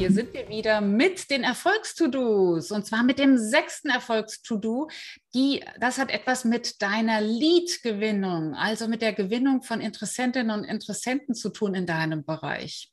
hier sind wir wieder mit den Erfolgstudos und zwar mit dem sechsten Erfolgstudo. Die, das hat etwas mit deiner Lead-Gewinnung, also mit der Gewinnung von Interessentinnen und Interessenten zu tun in deinem Bereich.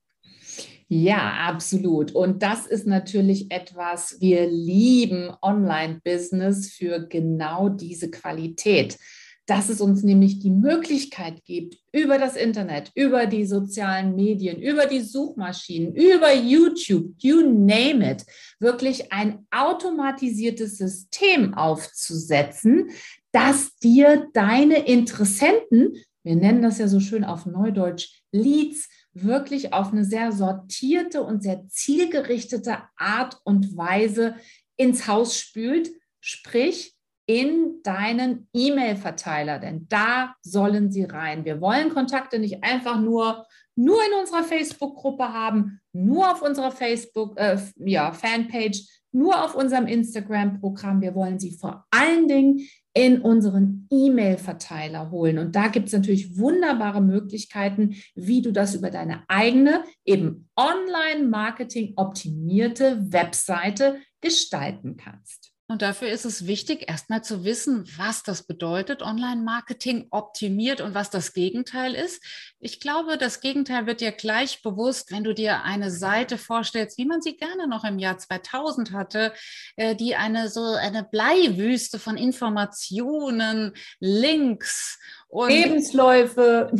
Ja, absolut. Und das ist natürlich etwas, wir lieben Online-Business für genau diese Qualität dass es uns nämlich die Möglichkeit gibt, über das Internet, über die sozialen Medien, über die Suchmaschinen, über YouTube, you name it, wirklich ein automatisiertes System aufzusetzen, das dir deine Interessenten, wir nennen das ja so schön auf Neudeutsch Leads, wirklich auf eine sehr sortierte und sehr zielgerichtete Art und Weise ins Haus spült, sprich in deinen E-Mail-Verteiler, denn da sollen sie rein. Wir wollen Kontakte nicht einfach nur, nur in unserer Facebook-Gruppe haben, nur auf unserer Facebook, äh, ja, Fanpage, nur auf unserem Instagram-Programm. Wir wollen sie vor allen Dingen in unseren E-Mail-Verteiler holen. Und da gibt es natürlich wunderbare Möglichkeiten, wie du das über deine eigene, eben Online-Marketing optimierte Webseite gestalten kannst. Und dafür ist es wichtig, erstmal zu wissen, was das bedeutet, Online-Marketing optimiert und was das Gegenteil ist. Ich glaube, das Gegenteil wird dir gleich bewusst, wenn du dir eine Seite vorstellst, wie man sie gerne noch im Jahr 2000 hatte, äh, die eine so eine Bleiwüste von Informationen, Links und Lebensläufe,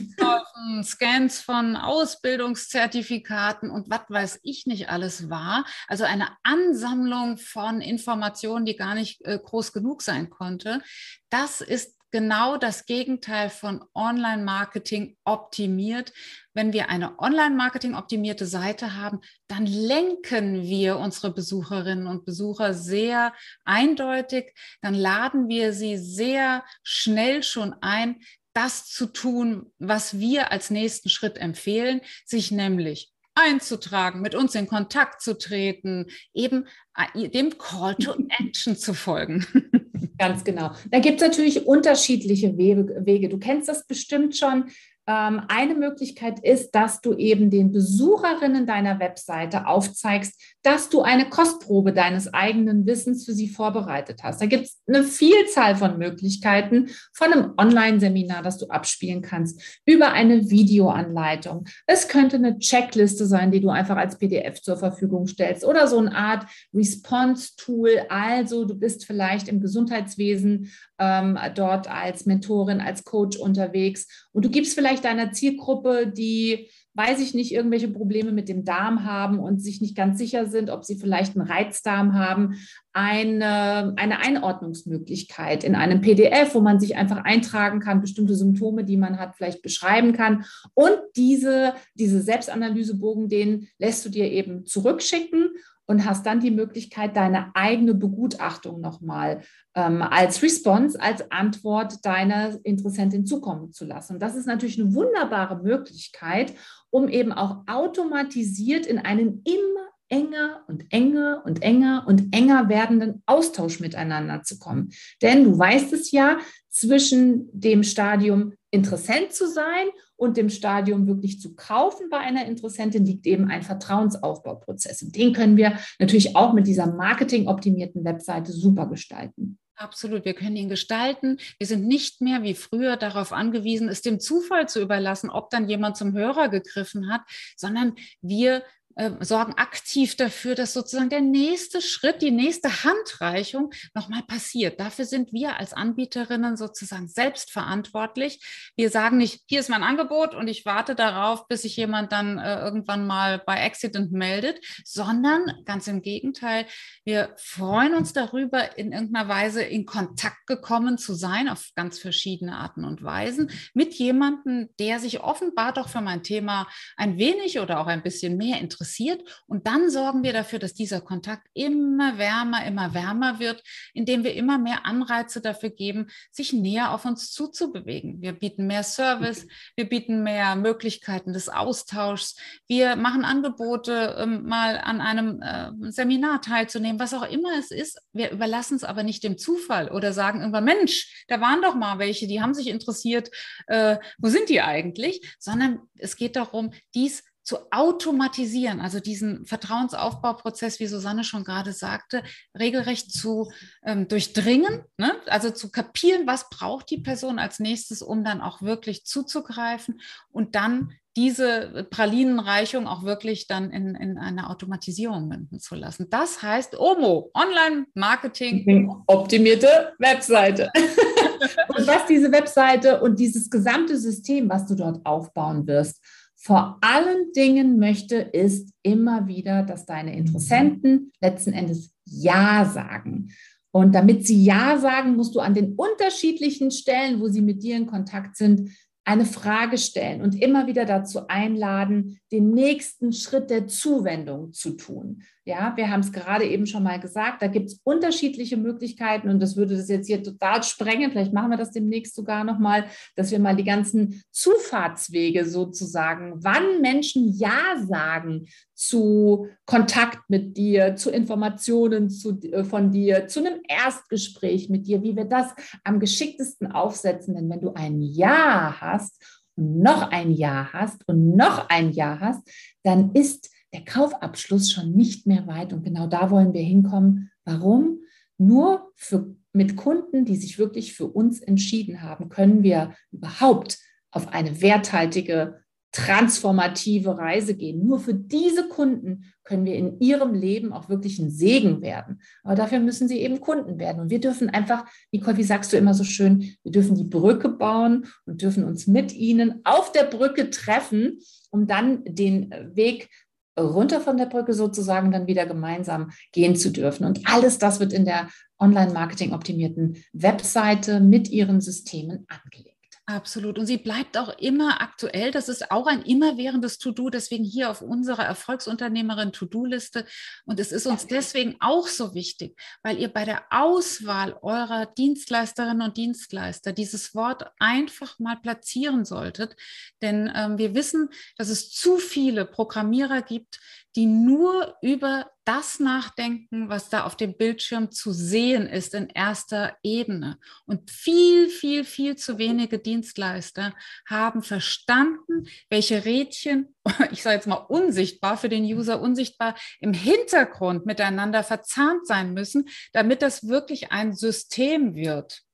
Scans von Ausbildungszertifikaten und was weiß ich nicht alles war. Also eine Ansammlung von Informationen, die gar nicht äh, groß genug sein konnte. Das ist genau das Gegenteil von Online-Marketing optimiert. Wenn wir eine Online-Marketing optimierte Seite haben, dann lenken wir unsere Besucherinnen und Besucher sehr eindeutig. Dann laden wir sie sehr schnell schon ein, das zu tun, was wir als nächsten Schritt empfehlen, sich nämlich einzutragen, mit uns in Kontakt zu treten, eben äh, dem Call to Action zu folgen. Ganz genau. Da gibt es natürlich unterschiedliche Wege. Du kennst das bestimmt schon. Ähm, eine Möglichkeit ist, dass du eben den Besucherinnen deiner Webseite aufzeigst, dass du eine Kostprobe deines eigenen Wissens für sie vorbereitet hast. Da gibt es eine Vielzahl von Möglichkeiten von einem Online-Seminar, das du abspielen kannst, über eine Videoanleitung. Es könnte eine Checkliste sein, die du einfach als PDF zur Verfügung stellst oder so eine Art Response-Tool. Also du bist vielleicht im Gesundheitswesen ähm, dort als Mentorin, als Coach unterwegs und du gibst vielleicht deiner Zielgruppe, die weiß ich nicht, irgendwelche Probleme mit dem Darm haben und sich nicht ganz sicher sind, ob sie vielleicht einen Reizdarm haben, eine, eine Einordnungsmöglichkeit in einem PDF, wo man sich einfach eintragen kann, bestimmte Symptome, die man hat, vielleicht beschreiben kann. Und diese, diese Selbstanalysebogen, den lässt du dir eben zurückschicken und hast dann die Möglichkeit, deine eigene Begutachtung nochmal ähm, als Response, als Antwort deiner Interessentin zukommen zu lassen. Und das ist natürlich eine wunderbare Möglichkeit, um eben auch automatisiert in einen immer enger und enger und enger und enger werdenden Austausch miteinander zu kommen. Denn du weißt es ja, zwischen dem Stadium Interessent zu sein und dem Stadium wirklich zu kaufen bei einer Interessentin liegt eben ein Vertrauensaufbauprozess. Und den können wir natürlich auch mit dieser marketingoptimierten Webseite super gestalten. Absolut, wir können ihn gestalten. Wir sind nicht mehr wie früher darauf angewiesen, es dem Zufall zu überlassen, ob dann jemand zum Hörer gegriffen hat, sondern wir äh, sorgen aktiv dafür, dass sozusagen der nächste Schritt, die nächste Handreichung nochmal passiert. Dafür sind wir als Anbieterinnen sozusagen selbstverantwortlich. Wir sagen nicht, hier ist mein Angebot und ich warte darauf, bis sich jemand dann äh, irgendwann mal bei Accident meldet, sondern ganz im Gegenteil, wir freuen uns darüber, in irgendeiner Weise in Kontakt gekommen zu sein, auf ganz verschiedene Arten und Weisen, mit jemandem, der sich offenbar doch für mein Thema ein wenig oder auch ein bisschen mehr interessiert interessiert. Und dann sorgen wir dafür, dass dieser Kontakt immer wärmer, immer wärmer wird, indem wir immer mehr Anreize dafür geben, sich näher auf uns zuzubewegen. Wir bieten mehr Service, wir bieten mehr Möglichkeiten des Austauschs. Wir machen Angebote, ähm, mal an einem äh, Seminar teilzunehmen, was auch immer es ist. Wir überlassen es aber nicht dem Zufall oder sagen irgendwann, Mensch, da waren doch mal welche, die haben sich interessiert, äh, wo sind die eigentlich? Sondern es geht darum, dies zu automatisieren, also diesen Vertrauensaufbauprozess, wie Susanne schon gerade sagte, regelrecht zu ähm, durchdringen, ne? also zu kapieren, was braucht die Person als nächstes, um dann auch wirklich zuzugreifen und dann diese Pralinenreichung auch wirklich dann in, in eine Automatisierung münden zu lassen. Das heißt OMO, Online-Marketing. Optimierte Webseite. und was diese Webseite und dieses gesamte System, was du dort aufbauen wirst, vor allen Dingen möchte, ist immer wieder, dass deine Interessenten letzten Endes Ja sagen. Und damit sie Ja sagen, musst du an den unterschiedlichen Stellen, wo sie mit dir in Kontakt sind, eine Frage stellen und immer wieder dazu einladen, den nächsten Schritt der Zuwendung zu tun. Ja, wir haben es gerade eben schon mal gesagt, da gibt es unterschiedliche Möglichkeiten und das würde das jetzt hier total sprengen. Vielleicht machen wir das demnächst sogar nochmal, dass wir mal die ganzen Zufahrtswege sozusagen, wann Menschen Ja sagen zu Kontakt mit dir, zu Informationen zu, äh, von dir, zu einem Erstgespräch mit dir, wie wir das am geschicktesten aufsetzen. Denn wenn du ein Ja hast und noch ein Ja hast und noch ein Ja hast, dann ist der Kaufabschluss schon nicht mehr weit. Und genau da wollen wir hinkommen. Warum? Nur für, mit Kunden, die sich wirklich für uns entschieden haben, können wir überhaupt auf eine werthaltige, transformative Reise gehen. Nur für diese Kunden können wir in ihrem Leben auch wirklich ein Segen werden. Aber dafür müssen sie eben Kunden werden. Und wir dürfen einfach, Nicole, wie sagst du immer so schön, wir dürfen die Brücke bauen und dürfen uns mit ihnen auf der Brücke treffen, um dann den Weg runter von der Brücke sozusagen dann wieder gemeinsam gehen zu dürfen. Und alles das wird in der Online-Marketing optimierten Webseite mit ihren Systemen angelegt. Absolut. Und sie bleibt auch immer aktuell. Das ist auch ein immerwährendes To-Do, deswegen hier auf unserer Erfolgsunternehmerin To-Do-Liste. Und es ist uns deswegen auch so wichtig, weil ihr bei der Auswahl eurer Dienstleisterinnen und Dienstleister dieses Wort einfach mal platzieren solltet. Denn ähm, wir wissen, dass es zu viele Programmierer gibt, die nur über das nachdenken, was da auf dem Bildschirm zu sehen ist in erster Ebene. Und viel, viel, viel zu wenige Dienstleister haben verstanden, welche Rädchen, ich sage jetzt mal unsichtbar für den User, unsichtbar im Hintergrund miteinander verzahnt sein müssen, damit das wirklich ein System wird.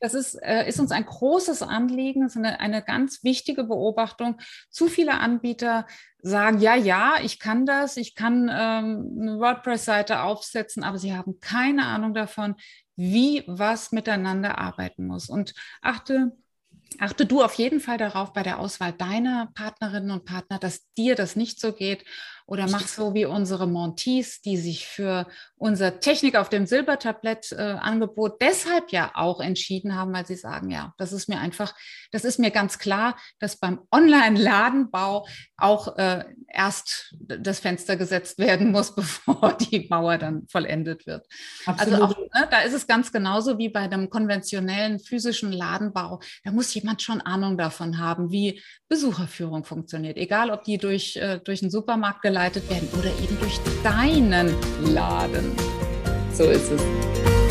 Das ist, äh, ist uns ein großes Anliegen, das ist eine, eine ganz wichtige Beobachtung. Zu viele Anbieter sagen, ja, ja, ich kann das, ich kann ähm, eine WordPress-Seite aufsetzen, aber sie haben keine Ahnung davon, wie was miteinander arbeiten muss. Und achte Achte du auf jeden Fall darauf bei der Auswahl deiner Partnerinnen und Partner, dass dir das nicht so geht oder mach so wie unsere Montees, die sich für unser Technik auf dem Silbertablett äh, deshalb ja auch entschieden haben, weil sie sagen, ja, das ist mir einfach, das ist mir ganz klar, dass beim Online-Ladenbau auch äh, erst das Fenster gesetzt werden muss, bevor die Mauer dann vollendet wird. Also Absolut. Also auch, ne, da ist es ganz genauso wie bei einem konventionellen physischen Ladenbau. Da muss jemand schon Ahnung davon haben, wie Besucherführung funktioniert. Egal, ob die durch, äh, durch einen Supermarkt geleitet werden oder eben durch deinen Laden. So ist es.